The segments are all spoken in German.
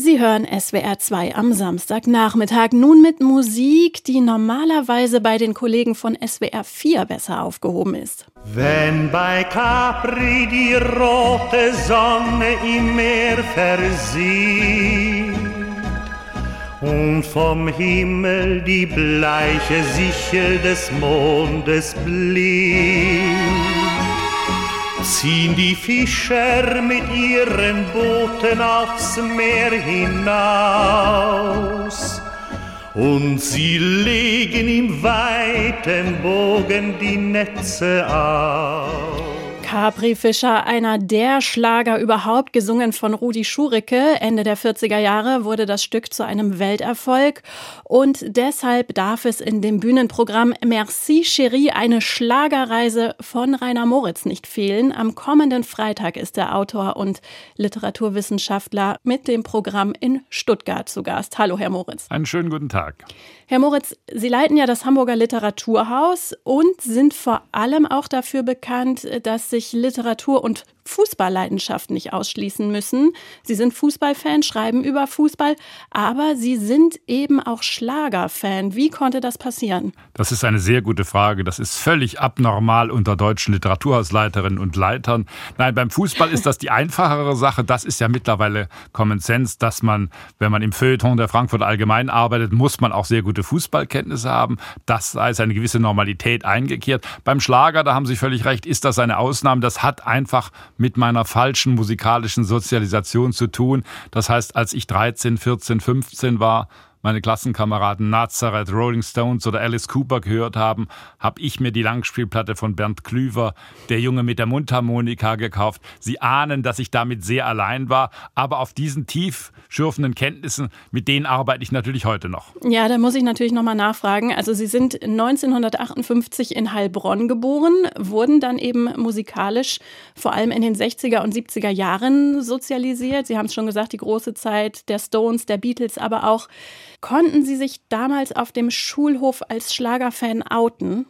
Sie hören SWR 2 am Samstagnachmittag nun mit Musik, die normalerweise bei den Kollegen von SWR 4 besser aufgehoben ist. Wenn bei Capri die rote Sonne im Meer versieht und vom Himmel die bleiche Sichel des Mondes blinkt, ziehen die Fischer mit ihren Booten aufs Meer hinaus. Und sie legen im weiten Bogen die Netze aus. Capri Fischer, einer der Schlager überhaupt, gesungen von Rudi Schuricke. Ende der 40er Jahre wurde das Stück zu einem Welterfolg und deshalb darf es in dem Bühnenprogramm Merci Chérie, eine Schlagerreise von Rainer Moritz nicht fehlen. Am kommenden Freitag ist der Autor und Literaturwissenschaftler mit dem Programm in Stuttgart zu Gast. Hallo, Herr Moritz. Einen schönen guten Tag. Herr Moritz, Sie leiten ja das Hamburger Literaturhaus und sind vor allem auch dafür bekannt, dass sich Literatur und Fußballleidenschaft nicht ausschließen müssen. Sie sind Fußballfan, schreiben über Fußball, aber Sie sind eben auch Schlagerfan. Wie konnte das passieren? Das ist eine sehr gute Frage. Das ist völlig abnormal unter deutschen Literaturhausleiterinnen und Leitern. Nein, beim Fußball ist das die einfachere Sache. Das ist ja mittlerweile Common Sense, dass man, wenn man im Feuilleton der Frankfurt Allgemein arbeitet, muss man auch sehr gute Fußballkenntnisse haben. Das ist eine gewisse Normalität eingekehrt. Beim Schlager, da haben Sie völlig recht, ist das eine Ausnahme. Das hat einfach mit meiner falschen musikalischen Sozialisation zu tun. Das heißt, als ich 13, 14, 15 war, meine Klassenkameraden Nazareth, Rolling Stones oder Alice Cooper gehört haben, habe ich mir die Langspielplatte von Bernd Klüver, der Junge mit der Mundharmonika, gekauft. Sie ahnen, dass ich damit sehr allein war, aber auf diesen tief schürfenden Kenntnissen, mit denen arbeite ich natürlich heute noch. Ja, da muss ich natürlich nochmal nachfragen. Also Sie sind 1958 in Heilbronn geboren, wurden dann eben musikalisch vor allem in den 60er und 70er Jahren sozialisiert. Sie haben es schon gesagt, die große Zeit der Stones, der Beatles, aber auch Konnten Sie sich damals auf dem Schulhof als Schlagerfan outen?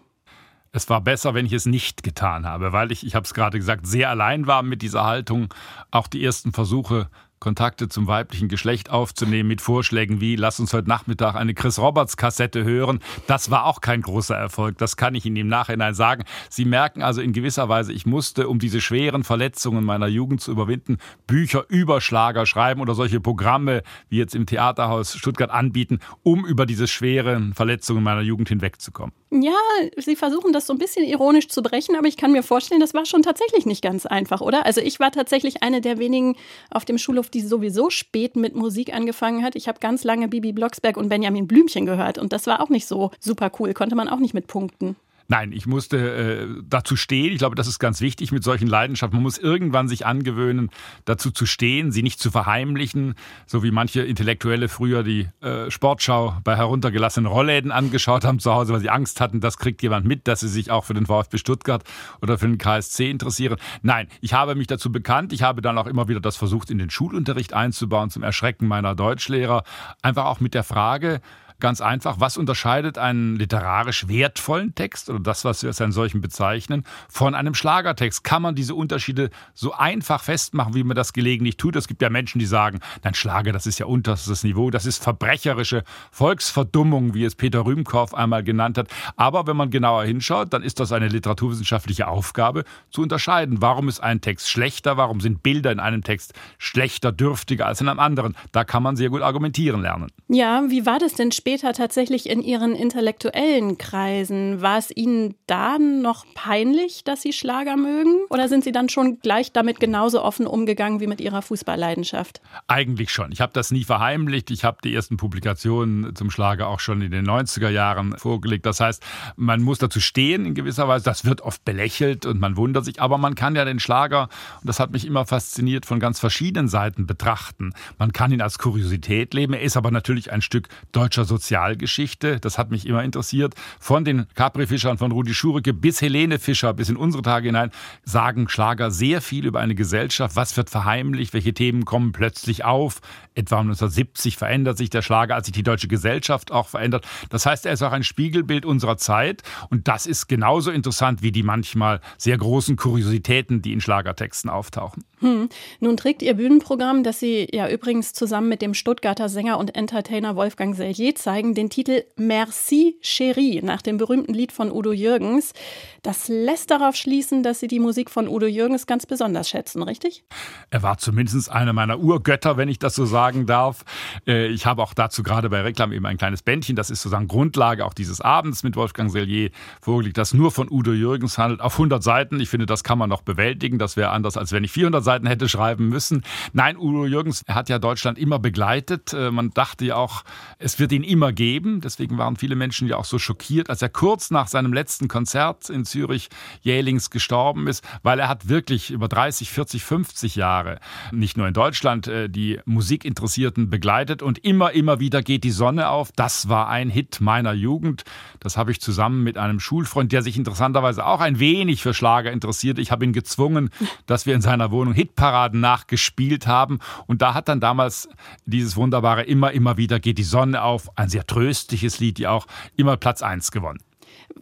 Es war besser, wenn ich es nicht getan habe, weil ich, ich habe es gerade gesagt, sehr allein war mit dieser Haltung. Auch die ersten Versuche Kontakte zum weiblichen Geschlecht aufzunehmen mit Vorschlägen wie, lass uns heute Nachmittag eine Chris Roberts Kassette hören. Das war auch kein großer Erfolg. Das kann ich Ihnen im Nachhinein sagen. Sie merken also in gewisser Weise, ich musste, um diese schweren Verletzungen meiner Jugend zu überwinden, Bücher über Schlager schreiben oder solche Programme wie jetzt im Theaterhaus Stuttgart anbieten, um über diese schweren Verletzungen meiner Jugend hinwegzukommen. Ja, Sie versuchen das so ein bisschen ironisch zu brechen, aber ich kann mir vorstellen, das war schon tatsächlich nicht ganz einfach, oder? Also ich war tatsächlich eine der wenigen auf dem Schulhof, die sowieso spät mit Musik angefangen hat. Ich habe ganz lange Bibi Blocksberg und Benjamin Blümchen gehört und das war auch nicht so super cool, konnte man auch nicht mit punkten. Nein, ich musste äh, dazu stehen. Ich glaube, das ist ganz wichtig mit solchen Leidenschaften. Man muss irgendwann sich angewöhnen, dazu zu stehen, sie nicht zu verheimlichen, so wie manche Intellektuelle früher die äh, Sportschau bei heruntergelassenen Rollläden angeschaut haben zu Hause, weil sie Angst hatten, das kriegt jemand mit, dass sie sich auch für den VfB Stuttgart oder für den KSC interessieren. Nein, ich habe mich dazu bekannt. Ich habe dann auch immer wieder das versucht, in den Schulunterricht einzubauen, zum Erschrecken meiner Deutschlehrer. Einfach auch mit der Frage, Ganz einfach, was unterscheidet einen literarisch wertvollen Text oder das, was wir als einen solchen bezeichnen, von einem Schlagertext? Kann man diese Unterschiede so einfach festmachen, wie man das gelegentlich tut? Es gibt ja Menschen, die sagen, nein, Schlager, das ist ja unterstes Niveau, das ist verbrecherische Volksverdummung, wie es Peter Rühmkorff einmal genannt hat. Aber wenn man genauer hinschaut, dann ist das eine literaturwissenschaftliche Aufgabe, zu unterscheiden, warum ist ein Text schlechter, warum sind Bilder in einem Text schlechter, dürftiger als in einem anderen. Da kann man sehr gut argumentieren lernen. Ja, wie war das denn später? Später tatsächlich in Ihren intellektuellen Kreisen. War es Ihnen da noch peinlich, dass Sie Schlager mögen? Oder sind Sie dann schon gleich damit genauso offen umgegangen wie mit Ihrer Fußballleidenschaft? Eigentlich schon. Ich habe das nie verheimlicht. Ich habe die ersten Publikationen zum Schlager auch schon in den 90er Jahren vorgelegt. Das heißt, man muss dazu stehen in gewisser Weise. Das wird oft belächelt und man wundert sich. Aber man kann ja den Schlager, und das hat mich immer fasziniert, von ganz verschiedenen Seiten betrachten. Man kann ihn als Kuriosität leben. Er ist aber natürlich ein Stück deutscher Sozialismus Sozialgeschichte. Das hat mich immer interessiert. Von den Capri-Fischern, von Rudi Schureke bis Helene Fischer, bis in unsere Tage hinein, sagen Schlager sehr viel über eine Gesellschaft. Was wird verheimlicht? Welche Themen kommen plötzlich auf? Etwa 1970 verändert sich der Schlager, als sich die deutsche Gesellschaft auch verändert. Das heißt, er ist auch ein Spiegelbild unserer Zeit. Und das ist genauso interessant wie die manchmal sehr großen Kuriositäten, die in Schlagertexten auftauchen. Hm. Nun trägt Ihr Bühnenprogramm, das Sie ja übrigens zusammen mit dem Stuttgarter Sänger und Entertainer Wolfgang Sellier zeigen, den Titel Merci Chérie nach dem berühmten Lied von Udo Jürgens. Das lässt darauf schließen, dass Sie die Musik von Udo Jürgens ganz besonders schätzen, richtig? Er war zumindest einer meiner Urgötter, wenn ich das so sagen darf. Äh, ich habe auch dazu gerade bei Reklam eben ein kleines Bändchen, das ist sozusagen Grundlage auch dieses Abends mit Wolfgang Sellier vorgelegt, das nur von Udo Jürgens handelt, auf 100 Seiten. Ich finde, das kann man noch bewältigen. Das wäre anders, als wenn ich 400 Seiten hätte schreiben müssen. Nein, Udo Jürgens hat ja Deutschland immer begleitet. Äh, man dachte ja auch, es wird ihn immer geben. Deswegen waren viele Menschen ja auch so schockiert, als er kurz nach seinem letzten Konzert in Zürich jählings gestorben ist, weil er hat wirklich über 30, 40, 50 Jahre nicht nur in Deutschland äh, die Musikinteressierten begleitet und immer, immer wieder geht die Sonne auf. Das war ein Hit meiner Jugend. Das habe ich zusammen mit einem Schulfreund, der sich interessanterweise auch ein wenig für Schlager interessiert. Ich habe ihn gezwungen, dass wir in seiner Wohnung Hitparaden nachgespielt haben. Und da hat dann damals dieses wunderbare Immer, immer wieder geht die Sonne auf, ein sehr tröstliches Lied, die auch immer Platz 1 gewonnen.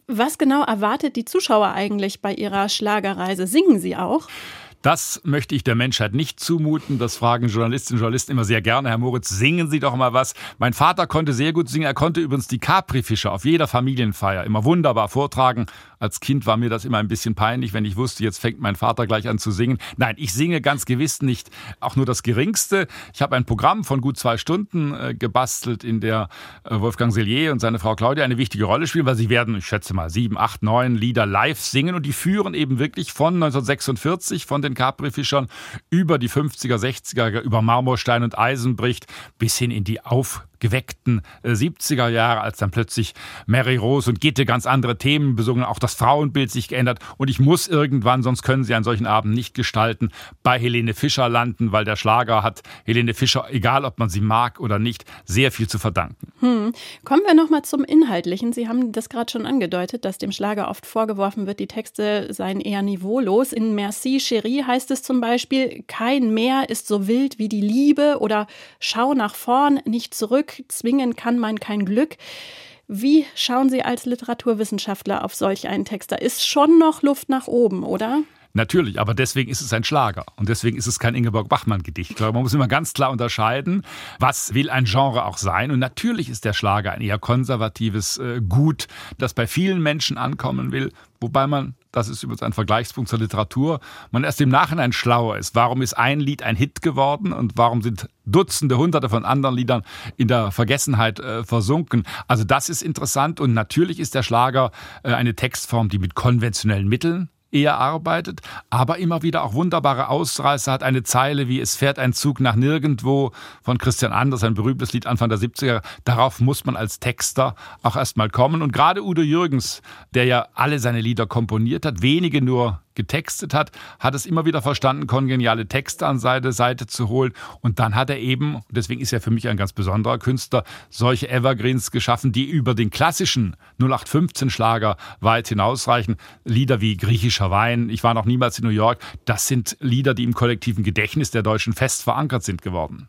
Was genau erwartet die Zuschauer eigentlich bei ihrer Schlagerreise? Singen sie auch? Das möchte ich der Menschheit nicht zumuten. Das fragen Journalistinnen und Journalisten immer sehr gerne. Herr Moritz, singen Sie doch mal was. Mein Vater konnte sehr gut singen. Er konnte übrigens die Capri-Fischer auf jeder Familienfeier immer wunderbar vortragen. Als Kind war mir das immer ein bisschen peinlich, wenn ich wusste, jetzt fängt mein Vater gleich an zu singen. Nein, ich singe ganz gewiss nicht auch nur das Geringste. Ich habe ein Programm von gut zwei Stunden äh, gebastelt, in der äh, Wolfgang Sellier und seine Frau Claudia eine wichtige Rolle spielen, weil sie werden, ich schätze mal, sieben, acht, neun Lieder live singen und die führen eben wirklich von 1946, von den Capri-Fischern über die 50er, 60er, über Marmorstein und Eisenbricht bis hin in die aufgeweckten 70er äh, Jahre, als dann plötzlich Mary Rose und Gitte ganz andere Themen besungen, auch das Frauenbild sich geändert. Und ich muss irgendwann, sonst können Sie einen solchen Abend nicht gestalten, bei Helene Fischer landen, weil der Schlager hat Helene Fischer, egal ob man sie mag oder nicht, sehr viel zu verdanken. Hm. Kommen wir nochmal zum Inhaltlichen. Sie haben das gerade schon angedeutet, dass dem Schlager oft vorgeworfen wird, die Texte seien eher niveaulos. In Merci Chérie heißt es zum Beispiel, kein Meer ist so wild wie die Liebe oder schau nach vorn, nicht zurück, zwingen kann man kein Glück. Wie schauen Sie als Literaturwissenschaftler auf solch einen Text? Da ist schon noch Luft nach oben, oder? Natürlich, aber deswegen ist es ein Schlager und deswegen ist es kein Ingeborg Bachmann-Gedicht. Ich glaube, man muss immer ganz klar unterscheiden, was will ein Genre auch sein. Und natürlich ist der Schlager ein eher konservatives äh, Gut, das bei vielen Menschen ankommen will, wobei man das ist übrigens ein Vergleichspunkt zur Literatur, man erst im Nachhinein schlauer ist. Warum ist ein Lied ein Hit geworden und warum sind Dutzende, Hunderte von anderen Liedern in der Vergessenheit äh, versunken? Also das ist interessant und natürlich ist der Schlager äh, eine Textform, die mit konventionellen Mitteln eher arbeitet, aber immer wieder auch wunderbare Ausreißer hat. Eine Zeile wie Es fährt ein Zug nach nirgendwo von Christian Anders, ein berühmtes Lied Anfang der 70er. Darauf muss man als Texter auch erstmal kommen. Und gerade Udo Jürgens, der ja alle seine Lieder komponiert hat, wenige nur getextet hat, hat es immer wieder verstanden, kongeniale Texte an seine Seite zu holen. Und dann hat er eben, deswegen ist er für mich ein ganz besonderer Künstler, solche Evergreens geschaffen, die über den klassischen 0815-Schlager weit hinausreichen. Lieder wie Griechischer Wein, ich war noch niemals in New York, das sind Lieder, die im kollektiven Gedächtnis der Deutschen fest verankert sind geworden.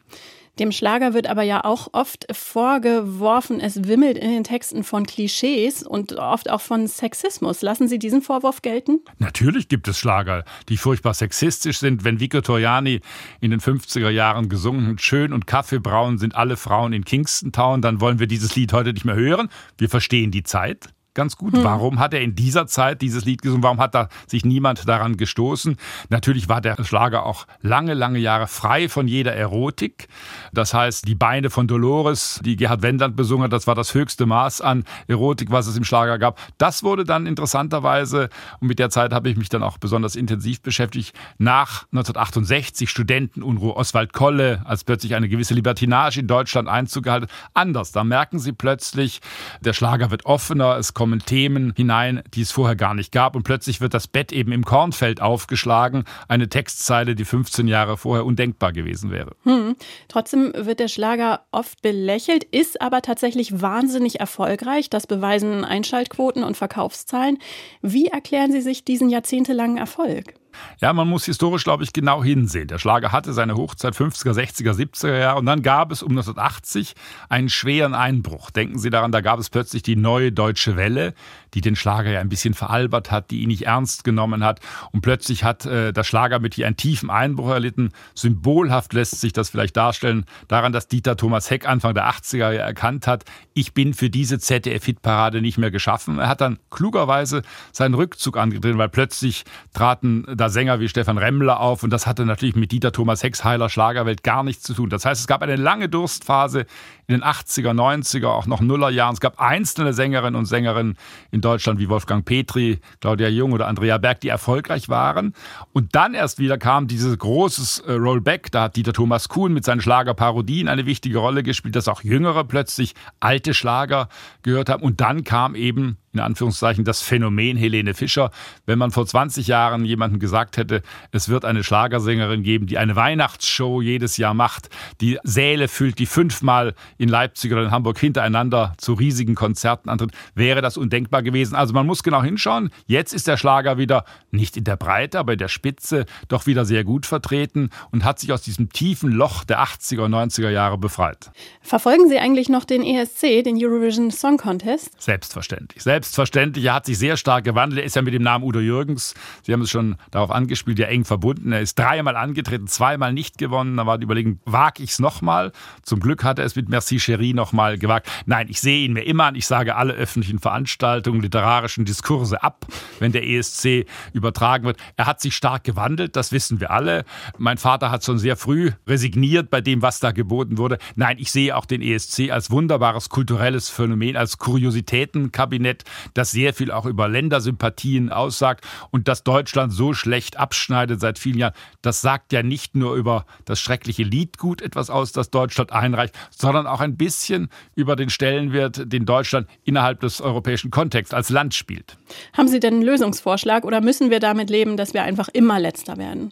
Dem Schlager wird aber ja auch oft vorgeworfen, es wimmelt in den Texten von Klischees und oft auch von Sexismus. Lassen Sie diesen Vorwurf gelten? Natürlich gibt es Schlager, die furchtbar sexistisch sind. Wenn Vico Toriani in den 50er Jahren gesungen hat, schön und kaffeebraun sind alle Frauen in Kingston Town, dann wollen wir dieses Lied heute nicht mehr hören. Wir verstehen die Zeit ganz gut. Hm. Warum hat er in dieser Zeit dieses Lied gesungen? Warum hat da sich niemand daran gestoßen? Natürlich war der Schlager auch lange, lange Jahre frei von jeder Erotik. Das heißt, die Beine von Dolores, die Gerhard Wendland besungen hat, das war das höchste Maß an Erotik, was es im Schlager gab. Das wurde dann interessanterweise, und mit der Zeit habe ich mich dann auch besonders intensiv beschäftigt, nach 1968 Studentenunruhe, Oswald Kolle, als plötzlich eine gewisse Libertinage in Deutschland Einzug gehalten, anders. Da merken Sie plötzlich, der Schlager wird offener, es kommt kommen Themen hinein, die es vorher gar nicht gab. Und plötzlich wird das Bett eben im Kornfeld aufgeschlagen. Eine Textzeile, die 15 Jahre vorher undenkbar gewesen wäre. Hm. Trotzdem wird der Schlager oft belächelt, ist aber tatsächlich wahnsinnig erfolgreich. Das beweisen Einschaltquoten und Verkaufszahlen. Wie erklären Sie sich diesen jahrzehntelangen Erfolg? Ja, man muss historisch, glaube ich, genau hinsehen. Der Schlager hatte seine Hochzeit 50er, 60er, 70er Jahre und dann gab es um 1980 einen schweren Einbruch. Denken Sie daran, da gab es plötzlich die neue deutsche Welle, die den Schlager ja ein bisschen veralbert hat, die ihn nicht ernst genommen hat. Und plötzlich hat äh, der Schlager mit hier einen tiefen Einbruch erlitten. Symbolhaft lässt sich das vielleicht darstellen daran, dass Dieter Thomas Heck Anfang der 80er ja erkannt hat, ich bin für diese ZDF-Hitparade nicht mehr geschaffen. Er hat dann klugerweise seinen Rückzug angetreten, weil plötzlich traten da Sänger wie Stefan Remmler auf und das hatte natürlich mit Dieter Thomas Hecks heiler Schlagerwelt gar nichts zu tun. Das heißt, es gab eine lange Durstphase in den 80er, 90er, auch noch Nullerjahren. Es gab einzelne Sängerinnen und Sängerinnen in Deutschland wie Wolfgang Petri, Claudia Jung oder Andrea Berg, die erfolgreich waren. Und dann erst wieder kam dieses großes äh, Rollback. Da hat Dieter Thomas Kuhn mit seinen Schlagerparodien eine wichtige Rolle gespielt, dass auch Jüngere plötzlich alte Schlager gehört haben. Und dann kam eben in Anführungszeichen das Phänomen Helene Fischer. Wenn man vor 20 Jahren jemandem gesagt hätte, es wird eine Schlagersängerin geben, die eine Weihnachtsshow jedes Jahr macht, die Säle füllt, die fünfmal in Leipzig oder in Hamburg hintereinander zu riesigen Konzerten antritt, wäre das undenkbar gewesen. Also man muss genau hinschauen. Jetzt ist der Schlager wieder nicht in der Breite, aber in der Spitze doch wieder sehr gut vertreten und hat sich aus diesem tiefen Loch der 80er und 90er Jahre befreit. Verfolgen Sie eigentlich noch den ESC, den Eurovision Song Contest? Selbstverständlich. Selbstverständlich. Er hat sich sehr stark gewandelt. Er ist ja mit dem Namen Udo Jürgens, Sie haben es schon darauf angespielt, ja eng verbunden. Er ist dreimal angetreten, zweimal nicht gewonnen. Da war die Überlegung, wage ich es nochmal? Zum Glück hat er es mit Merci Merci Cherie nochmal gewagt. Nein, ich sehe ihn mir immer an. Ich sage alle öffentlichen Veranstaltungen, literarischen Diskurse ab, wenn der ESC übertragen wird. Er hat sich stark gewandelt, das wissen wir alle. Mein Vater hat schon sehr früh resigniert bei dem, was da geboten wurde. Nein, ich sehe auch den ESC als wunderbares kulturelles Phänomen, als Kuriositätenkabinett, das sehr viel auch über Ländersympathien aussagt und dass Deutschland so schlecht abschneidet seit vielen Jahren. Das sagt ja nicht nur über das schreckliche Liedgut etwas aus, das Deutschland einreicht, sondern auch auch ein bisschen über den Stellenwert, den Deutschland innerhalb des europäischen Kontexts als Land spielt. Haben Sie denn einen Lösungsvorschlag oder müssen wir damit leben, dass wir einfach immer letzter werden?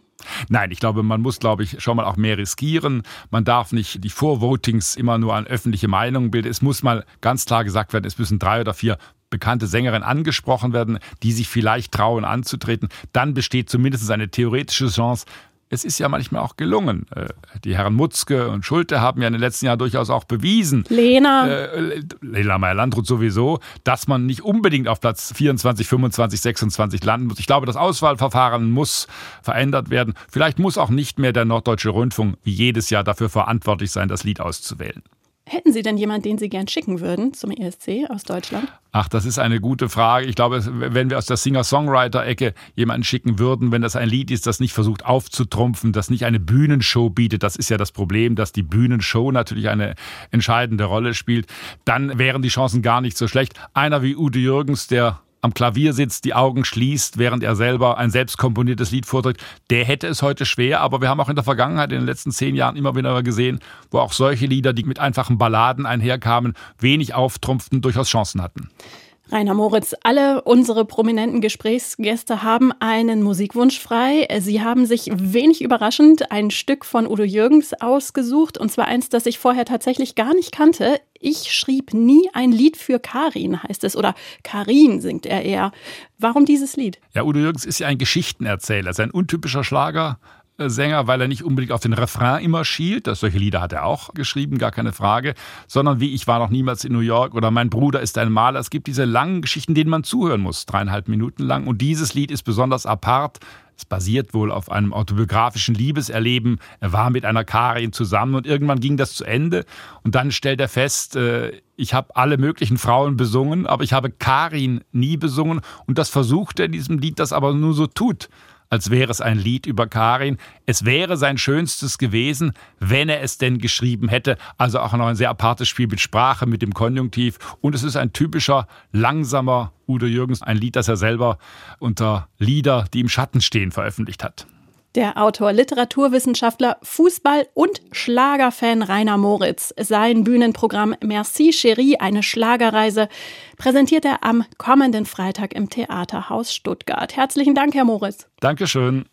Nein, ich glaube, man muss, glaube ich, schon mal auch mehr riskieren. Man darf nicht die Vorvotings immer nur an öffentliche Meinungen bilden. Es muss mal ganz klar gesagt werden, es müssen drei oder vier bekannte Sängerinnen angesprochen werden, die sich vielleicht trauen anzutreten. Dann besteht zumindest eine theoretische Chance, es ist ja manchmal auch gelungen. Äh, die Herren Mutzke und Schulte haben ja in den letzten Jahren durchaus auch bewiesen. Lena. Äh, Lena Meyer-Landrut sowieso, dass man nicht unbedingt auf Platz 24, 25, 26 landen muss. Ich glaube, das Auswahlverfahren muss verändert werden. Vielleicht muss auch nicht mehr der Norddeutsche Rundfunk wie jedes Jahr dafür verantwortlich sein, das Lied auszuwählen. Hätten Sie denn jemanden, den Sie gern schicken würden zum ESC aus Deutschland? Ach, das ist eine gute Frage. Ich glaube, wenn wir aus der Singer-Songwriter-Ecke jemanden schicken würden, wenn das ein Lied ist, das nicht versucht aufzutrumpfen, das nicht eine Bühnenshow bietet, das ist ja das Problem, dass die Bühnenshow natürlich eine entscheidende Rolle spielt, dann wären die Chancen gar nicht so schlecht. Einer wie Udo Jürgens, der am Klavier sitzt, die Augen schließt, während er selber ein selbst komponiertes Lied vorträgt, der hätte es heute schwer. Aber wir haben auch in der Vergangenheit, in den letzten zehn Jahren immer wieder gesehen, wo auch solche Lieder, die mit einfachen Balladen einherkamen, wenig auftrumpften, durchaus Chancen hatten. Rainer Moritz, alle unsere prominenten Gesprächsgäste haben einen Musikwunsch frei. Sie haben sich wenig überraschend ein Stück von Udo Jürgens ausgesucht, und zwar eins, das ich vorher tatsächlich gar nicht kannte. Ich schrieb nie ein Lied für Karin, heißt es, oder Karin singt er eher. Warum dieses Lied? Ja, Udo Jürgens ist ja ein Geschichtenerzähler, ist ein untypischer Schlager, Sänger, weil er nicht unbedingt auf den Refrain immer schielt. Das, solche Lieder hat er auch geschrieben, gar keine Frage. Sondern wie Ich war noch niemals in New York oder Mein Bruder ist ein Maler. Es gibt diese langen Geschichten, denen man zuhören muss, dreieinhalb Minuten lang. Und dieses Lied ist besonders apart. Es basiert wohl auf einem autobiografischen Liebeserleben. Er war mit einer Karin zusammen und irgendwann ging das zu Ende. Und dann stellt er fest, äh, ich habe alle möglichen Frauen besungen, aber ich habe Karin nie besungen. Und das versucht er in diesem Lied, das aber nur so tut als wäre es ein Lied über Karin. Es wäre sein schönstes gewesen, wenn er es denn geschrieben hätte. Also auch noch ein sehr apartes Spiel mit Sprache, mit dem Konjunktiv. Und es ist ein typischer, langsamer Udo Jürgens, ein Lied, das er selber unter Lieder, die im Schatten stehen, veröffentlicht hat. Der Autor, Literaturwissenschaftler, Fußball- und Schlagerfan Rainer Moritz. Sein Bühnenprogramm Merci Chérie, eine Schlagerreise, präsentiert er am kommenden Freitag im Theaterhaus Stuttgart. Herzlichen Dank, Herr Moritz. Dankeschön.